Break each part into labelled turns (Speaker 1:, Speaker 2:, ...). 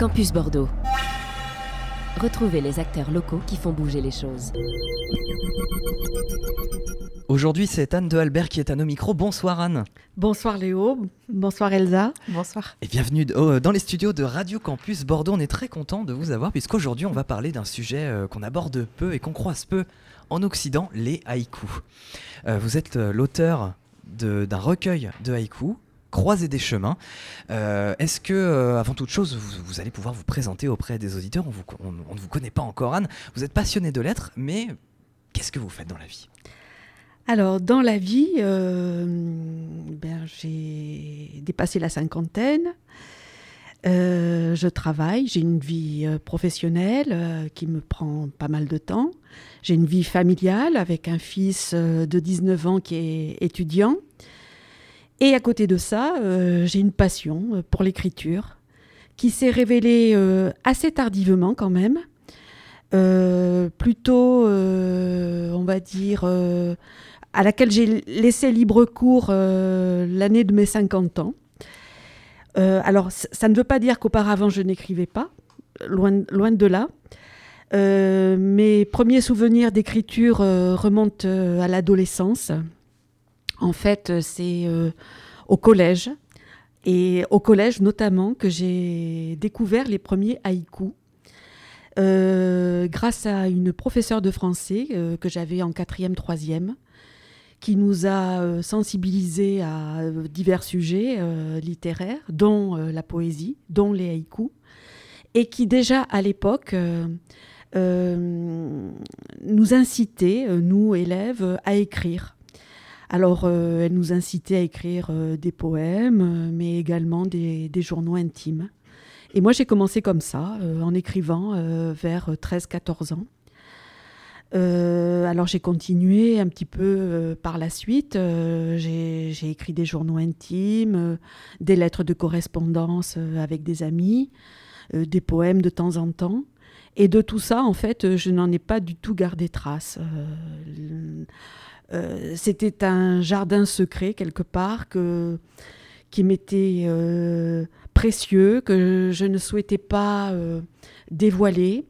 Speaker 1: Campus Bordeaux. Retrouvez les acteurs locaux qui font bouger les choses.
Speaker 2: Aujourd'hui, c'est Anne de Albert qui est à nos micros. Bonsoir Anne.
Speaker 3: Bonsoir Léo, bonsoir Elsa. Bonsoir.
Speaker 2: Et bienvenue euh, dans les studios de Radio Campus Bordeaux. On est très content de vous avoir puisqu'aujourd'hui on va parler d'un sujet euh, qu'on aborde peu et qu'on croise peu en Occident, les haïkus. Euh, vous êtes l'auteur d'un recueil de haïkus croiser des chemins. Est-ce que, avant toute chose, vous, allez pouvoir vous présenter auprès des auditeurs? On, ne vous connaît pas encore, Anne. Vous êtes passionné de lettres, mais qu'est-ce que vous faites dans la vie?
Speaker 3: Alors, dans la vie, euh, ben, j'ai dépassé la cinquantaine. Euh, je travaille, j'ai une vie euh, professionnelle qui me prend pas mal de temps. J'ai une vie familiale avec un fils de 19 ans qui est étudiant. Et à côté de ça, j'ai une passion pour l'écriture qui s'est révélée assez tardivement quand même. plutôt, on va dire, à laquelle j'ai laissé libre cours euh, l'année de mes 50 ans. Euh, alors, ça ne veut pas dire qu'auparavant je n'écrivais pas, loin, de là. Euh, mes premiers souvenirs d'écriture remontent à l'adolescence. En fait, c'est au collège, et au collège notamment, que j'ai découvert les premiers haïkus. grâce à une professeure de français que j'avais en quatrième, troisième, qui nous a euh, sensibilisés à euh, divers sujets euh, littéraires, dont la poésie, dont les haïkus, et qui déjà à l'époque nous incitait, nous élèves, à écrire. Alors, elle nous incitait à écrire des poèmes, mais également des, journaux intimes. Et moi, j'ai commencé comme ça, en écrivant vers 13-14 ans. Euh, alors j'ai continué un petit peu euh, par la suite. Euh, j'ai écrit des journaux intimes, des lettres de correspondance avec des amis, des poèmes de temps en temps. Et de tout ça, en fait, je n'en ai pas du tout gardé trace. C'était un jardin secret quelque part que, qui m'était précieux, que je ne souhaitais pas dévoiler.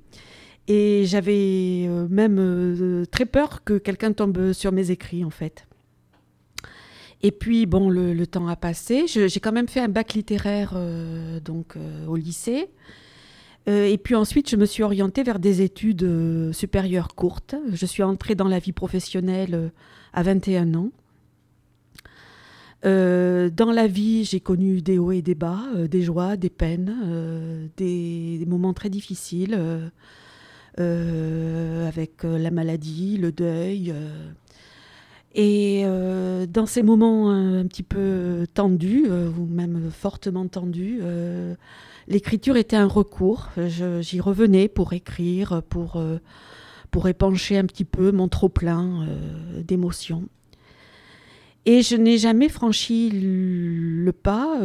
Speaker 3: Et j'avais euh, même euh, très peur que quelqu'un tombe sur mes écrits, en fait. Et puis, bon, le, temps a passé. J'ai quand même fait un bac littéraire euh, donc, au lycée. Et puis ensuite, je me suis orientée vers des études supérieures courtes. Je suis entrée dans la vie professionnelle à 21 ans. dans la vie, j'ai connu des hauts et des bas, des joies, des peines, des, moments très difficiles. Euh, avec euh, la maladie, le deuil. Euh. Et dans ces moments un petit peu tendus, ou même fortement tendus, l'écriture était un recours. J'y revenais pour écrire, pour, pour épancher un petit peu mon trop-plein d'émotions. Et je n'ai jamais franchi le pas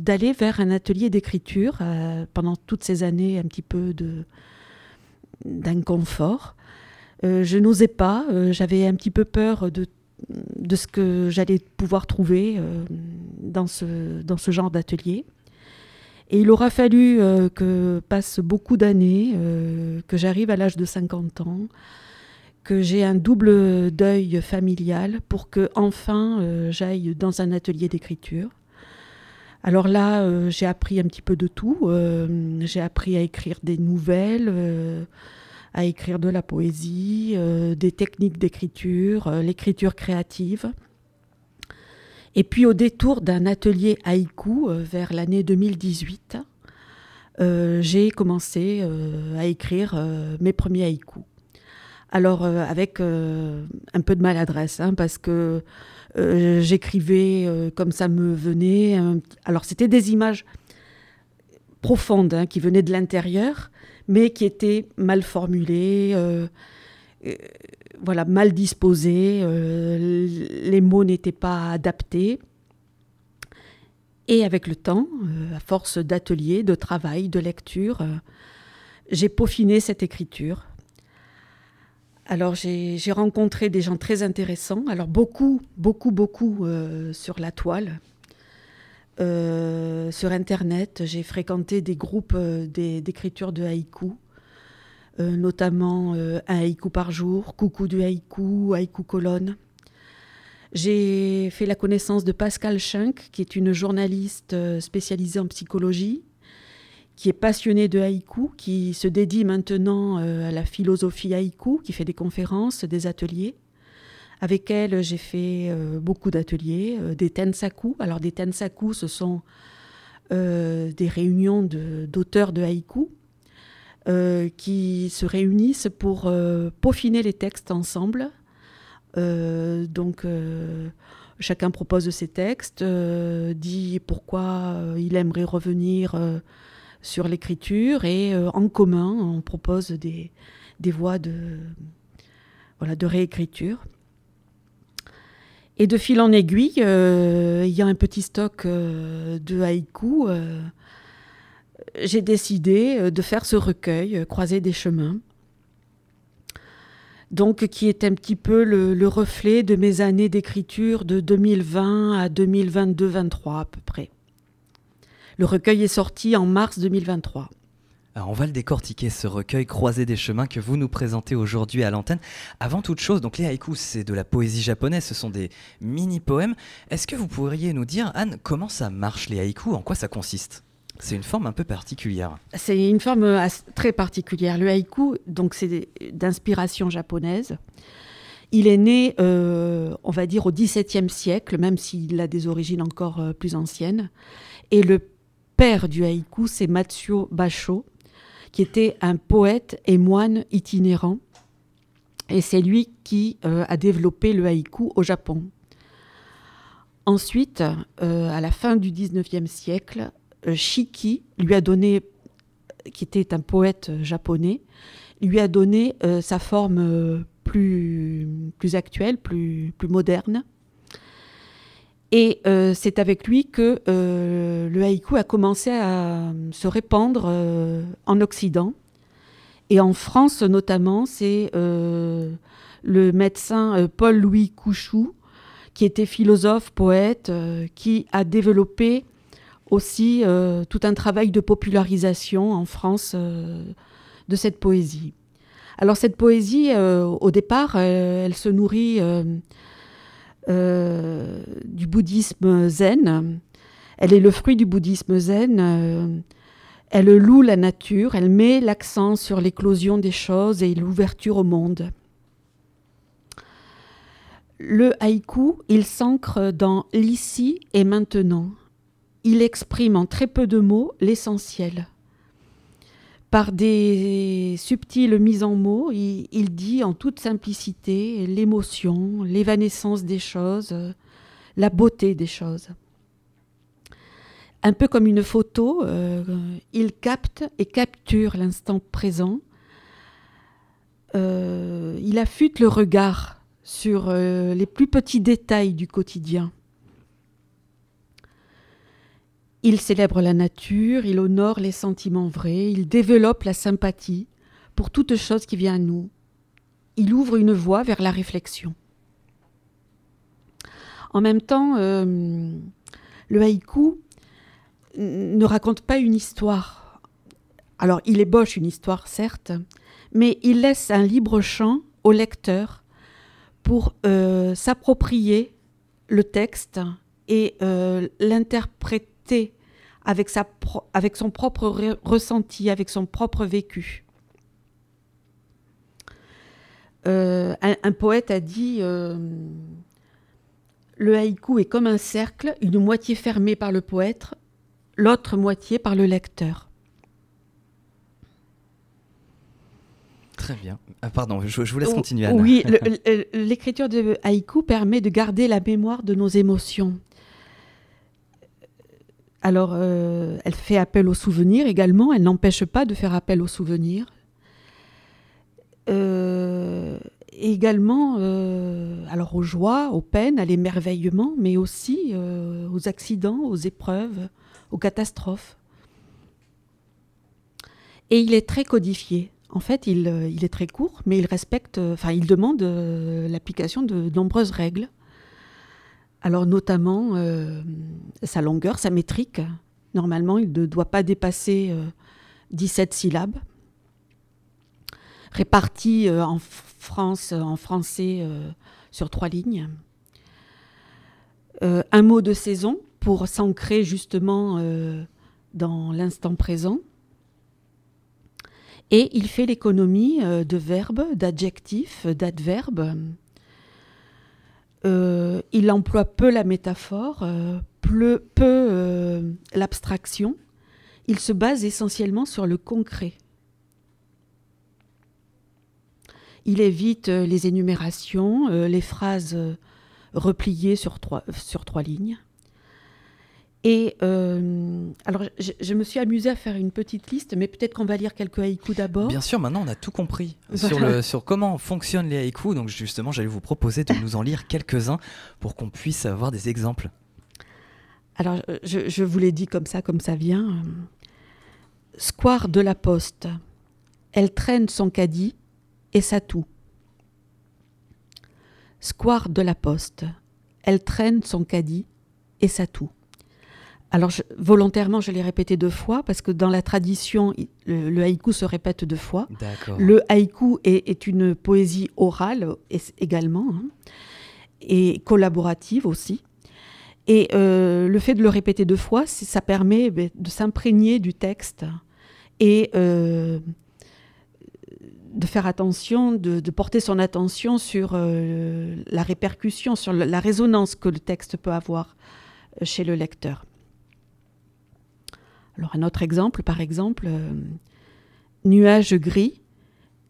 Speaker 3: d'aller vers un atelier d'écriture pendant toutes ces années un petit peu d'inconfort. Euh, je n'osais pas, euh, j'avais un petit peu peur de, ce que j'allais pouvoir trouver euh, dans ce genre d'atelier. Et il aura fallu que passe beaucoup d'années, que j'arrive à l'âge de 50 ans, que j'ai un double deuil familial pour que enfin j'aille dans un atelier d'écriture. Alors là, j'ai appris un petit peu de tout. j'ai appris à écrire des nouvelles à écrire de la poésie, euh, des techniques d'écriture, euh, l'écriture créative. Et puis au détour d'un atelier haïku euh, vers l'année 2018, j'ai commencé à écrire mes premiers haïkus. Alors avec un peu de maladresse, hein, parce que j'écrivais comme ça me venait. alors c'était des images profondes hein, qui venaient de l'intérieur, mais qui était mal formulé, euh, euh, voilà, mal disposé, euh, les mots n'étaient pas adaptés. Et avec le temps, à force d'ateliers, de travail, de lecture, j'ai peaufiné cette écriture. Alors j'ai rencontré des gens très intéressants, alors beaucoup, beaucoup, beaucoup sur la toile. sur Internet, j'ai fréquenté des groupes d'écriture de haïku, notamment un haïku par jour, coucou du haïku, haïku colonne. J'ai fait la connaissance de Pascal Schunk, qui est une journaliste spécialisée en psychologie, qui est passionnée de haïku, qui se dédie maintenant à la philosophie haïku, qui fait des conférences, des ateliers. Avec elle, j'ai fait euh, beaucoup d'ateliers, euh, des tensaku. Alors des tensaku, ce sont euh, des réunions d'auteurs de, haïku qui se réunissent pour peaufiner les textes ensemble. donc chacun propose ses textes, dit pourquoi il aimerait revenir sur l'écriture et en commun on propose des, voies de, de réécriture. Et de fil en aiguille, euh, il y a un petit stock euh, de haïkus. Euh, j'ai décidé de faire ce recueil, Croiser des chemins. Donc, qui est un petit peu le, reflet de mes années d'écriture de 2020 à 2022-23 à peu près. Le recueil est sorti en mars 2023
Speaker 2: on va le décortiquer, ce recueil Croisé des chemins que vous nous présentez aujourd'hui à l'antenne. Avant toute chose, donc les haïkus, c'est de la poésie japonaise, ce sont des mini-poèmes. Est-ce que vous pourriez nous dire, Anne, comment ça marche les haïkus En quoi ça consiste? C'est une forme un peu particulière.
Speaker 3: C'est une forme très particulière. Le haïku, donc c'est d'inspiration japonaise. Il est né, euh, on va dire, au XVIIe siècle, même s'il a des origines encore euh, plus anciennes. Et le père du haïku, c'est Matsuo Basho, qui était un poète et moine itinérant. Et c'est lui qui euh, a développé le haïku au Japon. Ensuite, à la fin du 19e siècle, Shiki lui a donné, qui était un poète japonais, lui a donné sa forme plus, plus actuelle, plus, plus moderne. Et euh, c'est avec lui que euh, le haïku a commencé à se répandre euh, en Occident. Et en France notamment, c'est le médecin Paul-Louis Couchou, qui était philosophe, poète, qui a développé aussi tout un travail de popularisation en France de cette poésie. Alors cette poésie, au départ, elle se nourrit euh, du bouddhisme zen. Elle est le fruit du bouddhisme zen. Euh, elle loue la nature, elle met l'accent sur l'éclosion des choses et l'ouverture au monde. Le haïku, il s'ancre dans l'ici et maintenant. Il exprime en très peu de mots l'essentiel par des subtiles mises en mots, il, dit en toute simplicité l'émotion, l'évanescence des choses, la beauté des choses. Un peu comme une photo, euh, il capte et capture l'instant présent. Euh, il affûte le regard sur euh, les plus petits détails du quotidien. Il célèbre la nature, il honore les sentiments vrais, il développe la sympathie pour toute chose qui vient à nous. Il ouvre une voie vers la réflexion. En même temps, euh, le haïku ne raconte pas une histoire. Alors, il ébauche une histoire, certes, mais il laisse un libre champ au lecteur pour euh, s'approprier le texte et euh, l'interpréter avec, sa avec son propre ressenti, avec son propre vécu. Euh, un, poète a dit euh, Le haïku est comme un cercle, une moitié fermée par le poète, l'autre moitié par le lecteur.
Speaker 2: Très bien. Ah, pardon, je, vous laisse continuer. Anna.
Speaker 3: Oui, l'écriture de haïku permet de garder la mémoire de nos émotions. Alors, euh, elle fait appel aux souvenirs également, elle n'empêche pas de faire appel aux souvenirs. Euh, également, euh, alors aux joies, aux peines, à l'émerveillement, mais aussi aux accidents, aux épreuves, aux catastrophes. Et il est très codifié. En fait, il, il est très court, mais il respecte, enfin, il demande l'application de nombreuses règles. Alors notamment euh, sa longueur, sa métrique. Normalement, il ne doit pas dépasser 17 syllabes. Réparti en France, en français, sur trois lignes. un mot de saison pour s'ancrer justement dans l'instant présent. Et il fait l'économie euh, de verbes, d'adjectifs, d'adverbes. Euh, il emploie peu la métaphore, euh, peu, peu l'abstraction. Il se base essentiellement sur le concret. Il évite les énumérations, les phrases repliées sur trois lignes. Et euh, alors, je, me suis amusée à faire une petite liste, mais peut-être qu'on va lire quelques haïkus d'abord.
Speaker 2: Bien sûr, maintenant on a tout compris sur, le, sur comment fonctionnent les haïkus. Donc justement, j'allais vous proposer de nous en lire quelques-uns pour qu'on puisse avoir des exemples.
Speaker 3: Alors, je, je vous l'ai dit comme ça, comme ça vient. Square de la Poste. Elle traîne son caddie et sa toux. Square de la Poste. Elle traîne son caddie et sa toux. Alors volontairement, je l'ai répété deux fois parce que dans la tradition, le, haïku se répète deux fois. Le haïku est, une poésie orale également hein, et collaborative aussi. Et euh, le fait de le répéter deux fois, ça permet ben, de s'imprégner du texte et euh, de faire attention, de, porter son attention sur euh, la répercussion, sur la résonance que le texte peut avoir chez le lecteur. Un autre exemple, par exemple, euh, nuage gris,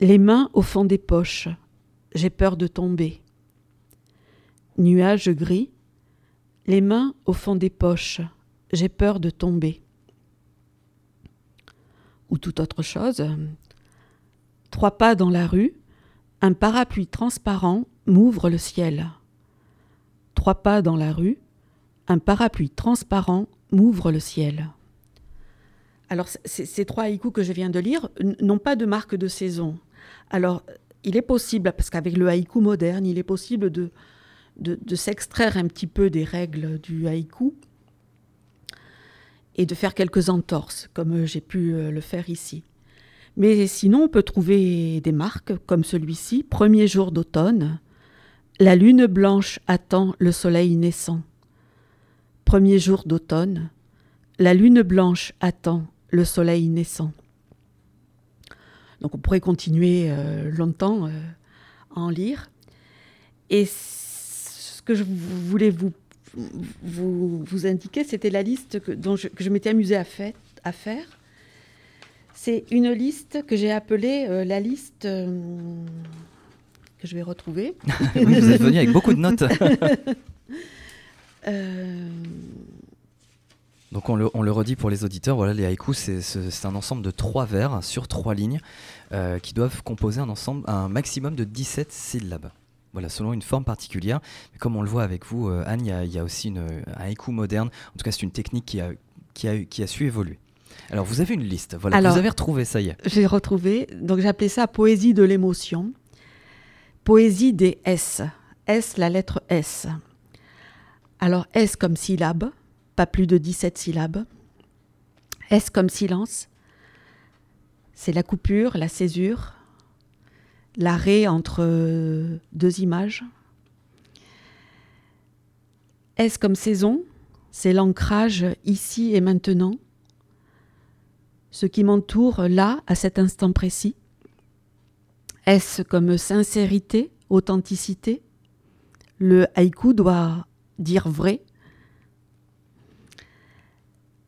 Speaker 3: les mains au fond des poches, j'ai peur de tomber. Nuage gris, les mains au fond des poches, j'ai peur de tomber. Ou toute autre chose. Trois pas dans la rue, un parapluie transparent m'ouvre le ciel. Trois pas dans la rue, un parapluie transparent m'ouvre le ciel. Alors, ces trois haïkus que je viens de lire n'ont pas de marque de saison. Alors, il est possible, parce qu'avec le haïku moderne, il est possible de, s'extraire un petit peu des règles du haïku et de faire quelques entorses, comme j'ai pu euh, le faire ici. Mais sinon, on peut trouver des marques, comme celui-ci, Premier jour d'automne, la lune blanche attend le soleil naissant. Premier jour d'automne, la lune blanche attend le soleil naissant. Donc on pourrait continuer euh, longtemps euh, à en lire. Et ce que je voulais vous, vous, indiquer, c'était la liste que, dont je, que je m'étais amusée à, fait, à faire. C'est une liste que j'ai appelée euh, la liste que je vais retrouver.
Speaker 2: vous êtes venu avec beaucoup de notes. Donc on le, redit pour les auditeurs, voilà, les haïkus, c'est un ensemble de trois vers sur trois lignes euh, qui doivent composer un, ensemble, un maximum de 17 syllabes. Voilà, selon une forme particulière. Mais comme on le voit avec vous, euh, Anne, il y, a aussi une, un haïku moderne. En tout cas, c'est une technique qui a, qui, a, qui a su évoluer. Alors, vous avez une liste, voilà, vous avez retrouvé, ça y est.
Speaker 3: J'ai retrouvé, donc j'ai appelé ça poésie de l'émotion. Poésie des S. S, la lettre S. Alors, S comme syllabe, pas plus de 17 syllabes. S comme silence, c'est la coupure, la césure, l'arrêt entre deux images. S comme saison, c'est l'ancrage ici et maintenant, ce qui m'entoure là, à cet instant précis. S comme sincérité, authenticité, le haïku doit dire vrai,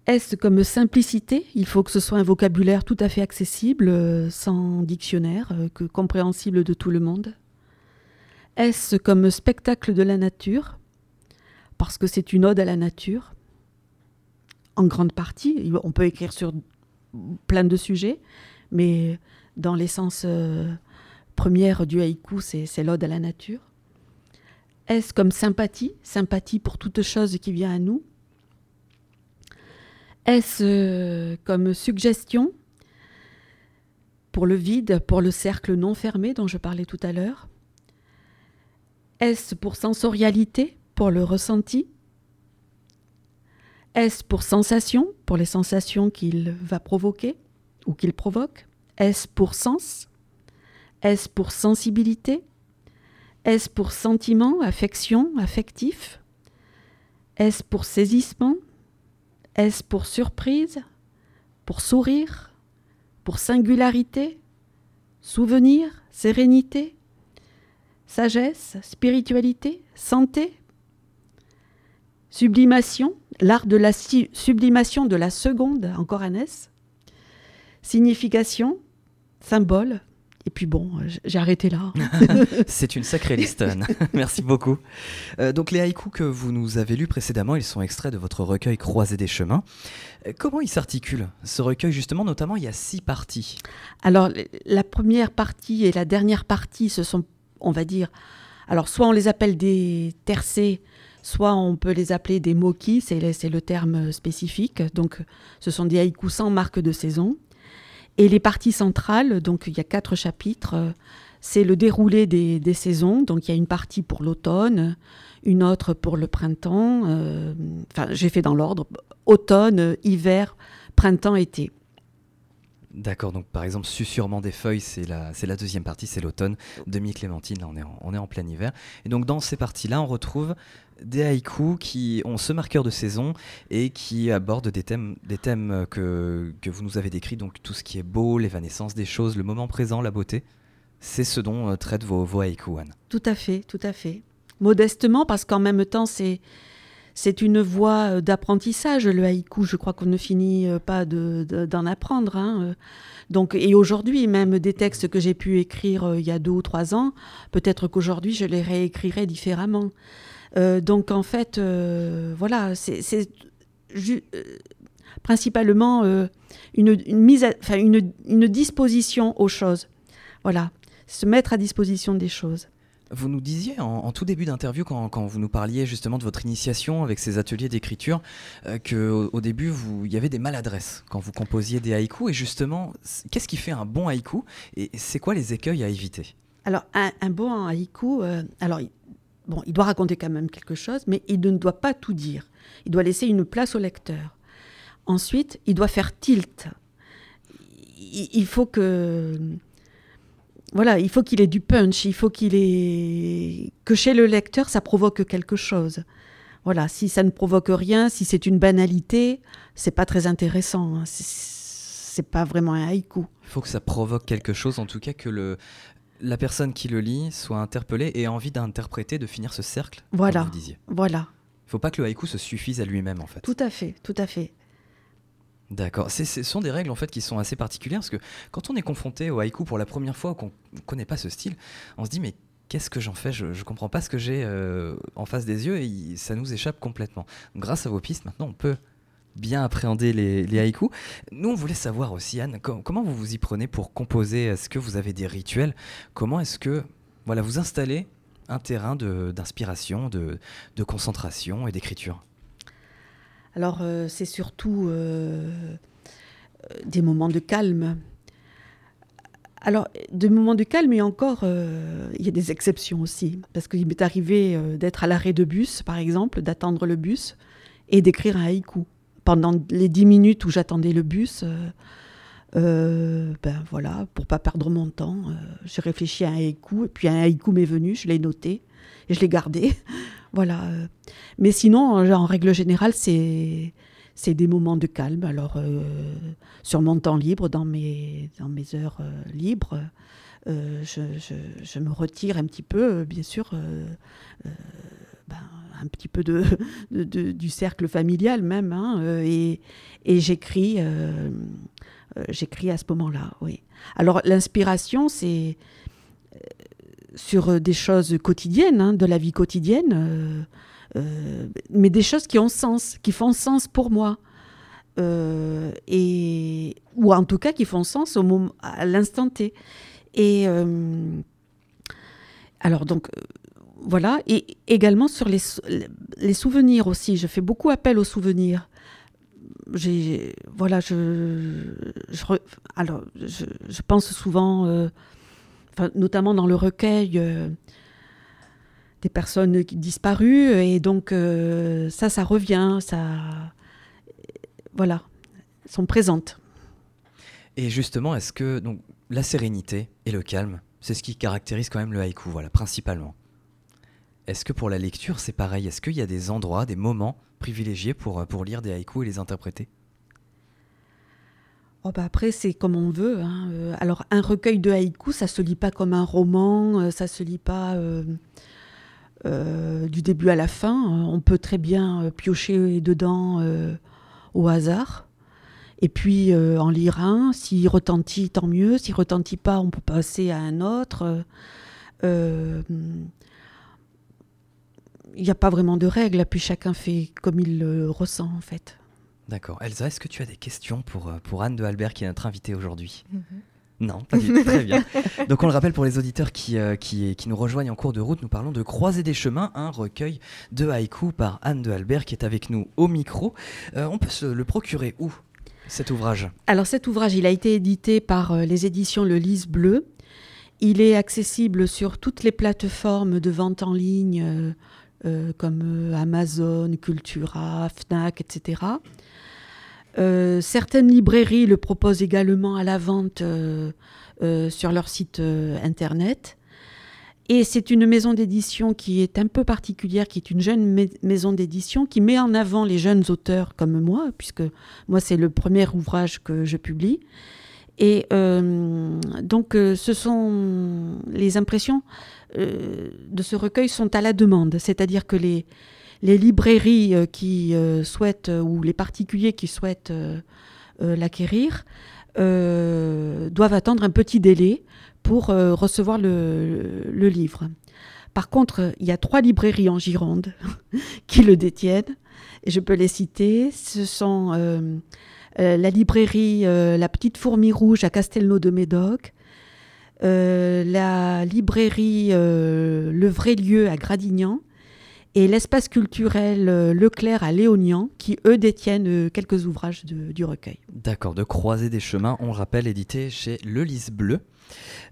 Speaker 3: est-ce comme simplicité? Il faut que ce soit un vocabulaire tout à fait accessible, euh, sans dictionnaire, euh, que compréhensible de tout le monde? Est-ce comme spectacle de la nature? Parce que c'est une ode à la nature. En grande partie, on peut écrire sur plein de sujets, mais dans l'essence euh, première du haïku, c'est l'ode à la nature. Est-ce comme sympathie? Sympathie pour toute chose qui vient à nous est-ce euh, comme suggestion pour le vide, pour le cercle non fermé dont je parlais tout à l'heure? Est-ce pour sensorialité pour le ressenti? S pour sensation, pour les sensations qu'il va provoquer ou qu'il provoque? S pour sens? S pour sensibilité? S pour sentiment, affection, affectif? S pour saisissement S pour surprise Pour sourire Pour singularité Souvenir Sérénité Sagesse Spiritualité Santé Sublimation L'art de la sublimation de la seconde, encore un S. Signification Symbole et puis bon, j'ai arrêté là.
Speaker 2: C'est une sacrée liste, Merci beaucoup. Euh, donc les haïkus que vous nous avez lus précédemment, ils sont extraits de votre recueil Croisé des chemins. Euh, comment il s'articule ce recueil justement Notamment, il y a six parties.
Speaker 3: Alors la première partie et la dernière partie, ce sont, on va dire, alors soit on les appelle des tercets, soit on peut les appeler des moquis, c'est le terme spécifique. Donc ce sont des haïkus sans marque de saison. Et les parties centrales, donc il y a quatre chapitres, euh, c'est le déroulé des, saisons. Donc il y a une partie pour l'automne, une autre pour le printemps. Euh, enfin, j'ai fait dans l'ordre automne, hiver, printemps, été.
Speaker 2: D'accord, donc par exemple, Susurrement des feuilles, c'est la, la deuxième partie, c'est l'automne. Demi-clémentine, on est, en, on est en plein hiver. Et donc dans ces parties-là, on retrouve des haïkus qui ont ce marqueur de saison et qui abordent des thèmes, des thèmes que, que vous nous avez décrits, donc tout ce qui est beau, l'évanescence des choses, le moment présent, la beauté. C'est ce dont euh, traitent vos, vos haïkus, Anne.
Speaker 3: Tout à fait, tout à fait. Modestement, parce qu'en même temps, c'est c'est une voie euh, d'apprentissage, le haïku. Je crois qu'on ne finit euh, pas d'en apprendre. Hein, euh. Donc, et aujourd'hui, même des textes que j'ai pu écrire il y a deux ou trois ans, peut-être qu'aujourd'hui, je les réécrirai différemment. donc, en fait, voilà, c'est principalement une, mise enfin, une, une disposition aux choses. Voilà, se mettre à disposition des choses.
Speaker 2: Vous nous disiez en, tout début d'interview, quand, vous nous parliez justement de votre initiation avec ces ateliers d'écriture, euh, qu'au au début, il y avait des maladresses quand vous composiez des haïkus. Et justement, qu'est-ce qui fait un bon haïku Et c'est quoi les écueils à éviter?
Speaker 3: Alors, un, bon haïku, euh, alors, bon, il doit raconter quand même quelque chose, mais il ne doit pas tout dire. Il doit laisser une place au lecteur. Ensuite, il doit faire tilt. il faut que voilà, il faut qu'il ait du punch, il faut qu'il ait que chez le lecteur ça provoque quelque chose. Voilà, si ça ne provoque rien, si c'est une banalité, c'est pas très intéressant. Hein. C'est pas vraiment un haïku.
Speaker 2: Il faut que ça provoque quelque chose, en tout cas que le la personne qui le lit soit interpellée et ait envie d'interpréter, de finir ce cercle.
Speaker 3: Voilà.
Speaker 2: Comme vous disiez.
Speaker 3: Voilà.
Speaker 2: Il faut pas que le haïku se suffise à lui-même en fait.
Speaker 3: Tout à fait, tout à fait.
Speaker 2: D'accord. Ce sont des règles en fait qui sont assez particulières parce que quand on est confronté au haïku pour la première fois qu'on ne connaît pas ce style, on se dit mais qu'est-ce que j'en fais? Je ne comprends pas ce que j'ai euh, en face des yeux et ça nous échappe complètement. grâce à vos pistes, maintenant on peut bien appréhender les, les haïkus. Nous, on voulait savoir aussi, Anne, comment vous vous y prenez pour composer? Est-ce que vous avez des rituels? Comment est-ce que voilà, vous installez un terrain d'inspiration, de, de concentration et d'écriture?
Speaker 3: Alors euh, c'est surtout euh, des moments de calme. Alors, des moments de calme, et encore, euh, il y a des exceptions aussi. Parce qu'il m'est arrivé d'être à l'arrêt de bus, par exemple, d'attendre le bus et d'écrire un haïku. Pendant les dix minutes où j'attendais le bus, ben voilà, pour pas perdre mon temps, j'ai réfléchi à un haïku, et puis un haïku m'est venu, je l'ai noté, et je l'ai gardé. Voilà. Euh. Mais sinon, en règle générale, c'est c'est des moments de calme. Alors, euh, sur mon temps libre, dans mes, dans mes heures euh, libres, je, je, me retire un petit peu, bien sûr, ben, un petit peu de, de, du cercle familial même, hein, et, et j'écris, j'écris à ce moment-là, oui. Alors, l'inspiration, c'est sur euh, des choses quotidiennes, hein, de la vie quotidienne, euh, euh, mais des choses qui ont sens, qui font sens pour moi. et, ou en tout cas qui font sens au moment, à l'instant T. Et alors donc voilà, et également sur les, les souvenirs aussi. Je fais beaucoup appel aux souvenirs. J'ai voilà, je, je alors je, je, pense souvent notamment dans le recueil, euh, des personnes disparues. Et donc, euh, ça, ça revient, ça. Voilà, sont présentes.
Speaker 2: Et justement, est-ce que donc, la sérénité et le calme, c'est ce qui caractérise quand même le haïku, voilà, principalement. Est-ce que pour la lecture, c'est pareil? Est-ce qu'il y a des endroits, des moments privilégiés pour, pour lire des haïkus et les interpréter?
Speaker 3: Oh bah après, c'est comme on veut. Hein. Euh, alors, un recueil de haïkus, ça se lit pas comme un roman, euh, ça se lit pas euh, du début à la fin. On peut très bien piocher dedans au hasard. Et puis en lire un, s'il retentit, tant mieux. S'il retentit pas, on peut passer à un autre. Il n'y a pas vraiment de règles, puis chacun fait comme il le ressent en fait.
Speaker 2: D'accord. Elsa, est-ce que tu as des questions pour, euh, pour Anne de Albert qui est notre invitée aujourd'hui? Mhm. Non, pas du tout. Très bien. Donc on le rappelle pour les auditeurs qui, euh, qui, qui, nous rejoignent en cours de route, nous parlons de Croiser des chemins, un recueil de haïku par Anne de Albert qui est avec nous au micro. Euh, on peut se le procurer où cet ouvrage?
Speaker 3: Alors cet ouvrage, il a été édité par les éditions Le Lys Bleu. Il est accessible sur toutes les plateformes de vente en ligne comme Amazon, Cultura, Fnac, etc. Euh, certaines librairies le proposent également à la vente euh, euh, sur leur site internet. Et c'est une maison d'édition qui est un peu particulière, qui est une jeune maison d'édition qui met en avant les jeunes auteurs comme moi, puisque moi c'est le premier ouvrage que je publie. Et donc ce sont les impressions de ce recueil sont à la demande, c'est-à-dire que les, librairies euh, qui euh, souhaitent, euh, ou les particuliers qui souhaitent l'acquérir, doivent attendre un petit délai pour recevoir le, livre. Par contre, il y a trois librairies en Gironde qui le détiennent, et je peux les citer. Ce sont la librairie La Petite Fourmi Rouge à Castelnau de Médoc, la librairie Le Vrai Lieu à Gradignan et l'espace culturel euh, Leclerc à Léognan, qui eux détiennent euh, quelques ouvrages du recueil.
Speaker 2: D'accord, de Croiser des chemins, on rappelle, édité chez Le Lys Bleu.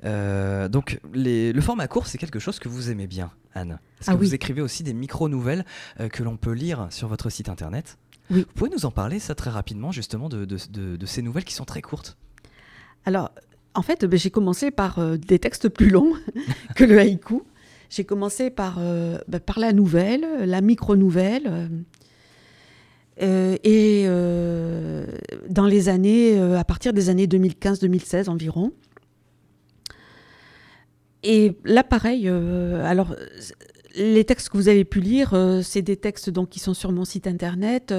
Speaker 2: Euh, donc le format court, c'est quelque chose que vous aimez bien, Anne. Est-ce
Speaker 3: ah
Speaker 2: que vous écrivez aussi des micro-nouvelles que l'on peut lire sur votre site internet? Vous pouvez nous en parler, ça très rapidement, justement, de, ces nouvelles qui sont très courtes?
Speaker 3: Alors, en fait, ben, j'ai commencé par des textes plus longs que le haïku. J'ai commencé par, euh, bah, par la nouvelle, la micro-nouvelle. Euh, euh, et dans les années, à partir des années 2015-2016 environ. Et là, pareil, alors les textes que vous avez pu lire, c'est des textes donc, qui sont sur mon site internet,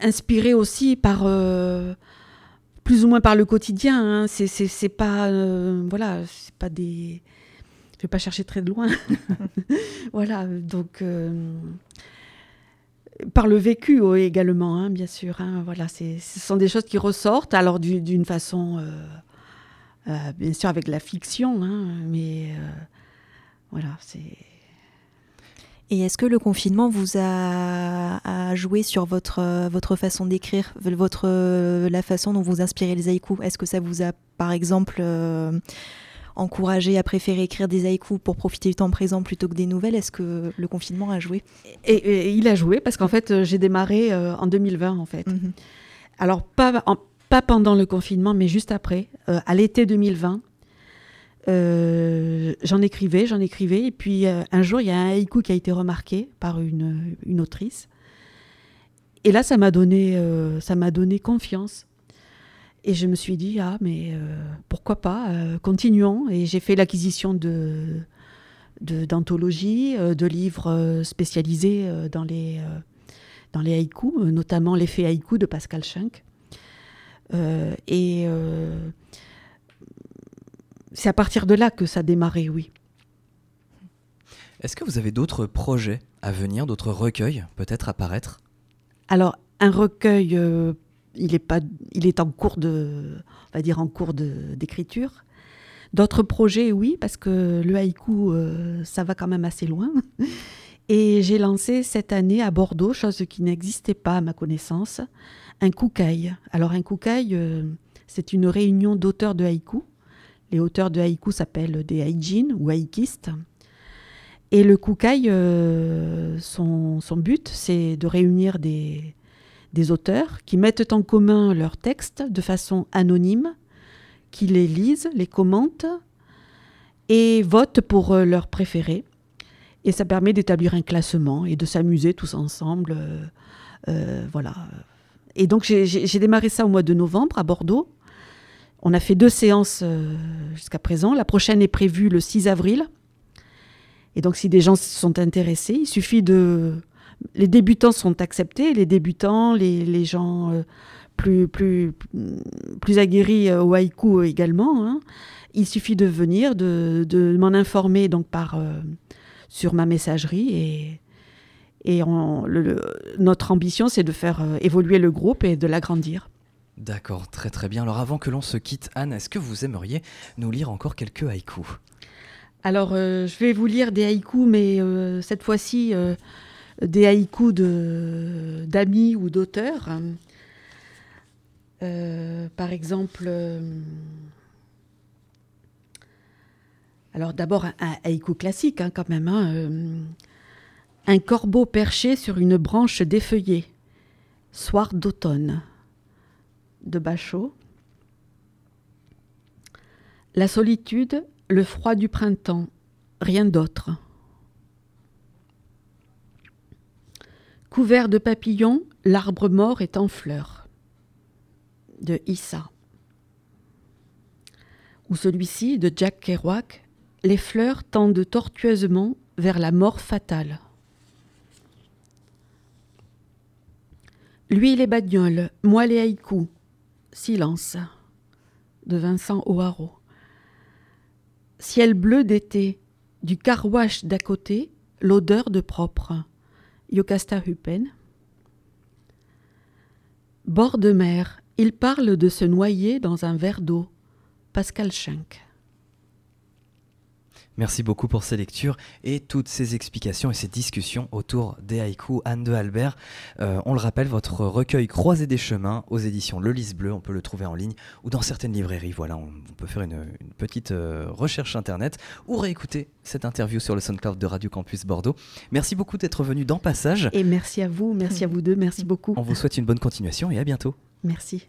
Speaker 3: inspirés aussi par plus ou moins par le quotidien. Hein. C'est pas euh, voilà, c'est pas des. Je vais pas chercher très loin. voilà, donc euh, par le vécu également, hein, bien sûr. Hein. voilà, ce sont des choses qui ressortent, alors d'une façon, euh, bien sûr, avec la fiction, mais voilà, c'est.
Speaker 4: Et est-ce que le confinement vous a, joué sur votre, votre façon d'écrire, votre, la façon dont vous inspirez les haïkus? Est-ce que ça vous a, par exemple, euh, encouragé à préférer écrire des haïkus pour profiter du temps présent plutôt que des nouvelles? Est-ce que le confinement a joué?
Speaker 3: Et, il a joué parce qu'en fait, euh, j'ai démarré euh, en 2020, en fait. Mhm. Alors, pas, pas pendant le confinement, mais juste après, à l'été 2020. Euh, j'en écrivais, j'en écrivais. Et puis euh, un jour, il y a un haïku qui a été remarqué par une, une autrice. Et là, ça m'a donné, euh, donné confiance. Et je me suis dit, ah, mais pourquoi pas, continuons. Et j'ai fait l'acquisition de, d'anthologies, de, livres spécialisés dans les, dans les haïkus, notamment l'effet haïku de Pascal Schenck. et c'est à partir de là que ça a démarré, oui.
Speaker 2: Est-ce que vous avez d'autres projets à venir, d'autres recueils peut-être à paraître?
Speaker 3: Alors, un recueil, euh, il, est pas, il est en cours de, on va dire en cours d'écriture. D'autres projets, oui, parce que le haïku, euh, ça va quand même assez loin. Et j'ai lancé cette année à Bordeaux, chose qui n'existait pas à ma connaissance, un koukaï. Alors un koukaï, euh, c'est une réunion d'auteurs de haïku Les auteurs de haïku s'appellent des haïjin ou haïkistes. Et le kukai, euh, son, but, c'est de réunir des, auteurs qui mettent en commun leurs textes de façon anonyme, qui les lisent, les commentent et votent pour euh, leurs préférés. Et ça permet d'établir un classement et de s'amuser tous ensemble. Euh voilà. Et donc j'ai démarré ça au mois de novembre à Bordeaux. On a fait deux séances jusqu'à présent. La prochaine est prévue le 6 avril. Et donc, si des gens sont intéressés, il suffit de. Les débutants sont acceptés, les débutants, les, les gens euh, plus, plus, aguerris euh, au haïku également. Hein. Il suffit de venir, de, m'en informer donc par, euh, sur ma messagerie. Et, et notre ambition, c'est de faire évoluer le groupe et de l'agrandir.
Speaker 2: D'accord, très très bien. Alors avant que l'on se quitte, Anne, est-ce que vous aimeriez nous lire encore quelques haïkus?
Speaker 3: Alors, euh, je vais vous lire des haïkus, mais euh, cette fois-ci, euh, des haïkus d'amis ou d'auteurs. par exemple, alors d'abord un, haïku classique hein, quand même. Hein, un corbeau perché sur une branche défeuillée. Soir d'automne. De Bachot. La solitude le froid du printemps, rien d'autre. Couvert de papillons, l'arbre mort est en fleurs. De Issa. Ou celui-ci de Jack Kerouac, les fleurs tendent tortueusement vers la mort fatale. Lui les bagnoles, moi les haïkus. Silence. De Vincent O'Haraud. Ciel bleu d'été, du carwash d'à côté, l'odeur de propre. Yokasta Hupen. Bord de mer, il parle de se noyer dans un verre d'eau. Pascal Schenck.
Speaker 2: Merci beaucoup pour ces lectures et toutes ces explications et ces discussions autour des haïkus Anne de Albert. Euh, on le rappelle, votre recueil Croisé des chemins aux éditions Le Lys Bleu, on peut le trouver en ligne ou dans certaines librairies. Voilà, on, peut faire une, petite euh, recherche internet ou réécouter cette interview sur le SoundCloud de Radio Campus Bordeaux. Merci beaucoup d'être venu dans Passage.
Speaker 3: Et merci à vous, merci à vous deux, merci beaucoup.
Speaker 2: On vous souhaite une bonne continuation et à bientôt.
Speaker 3: Merci.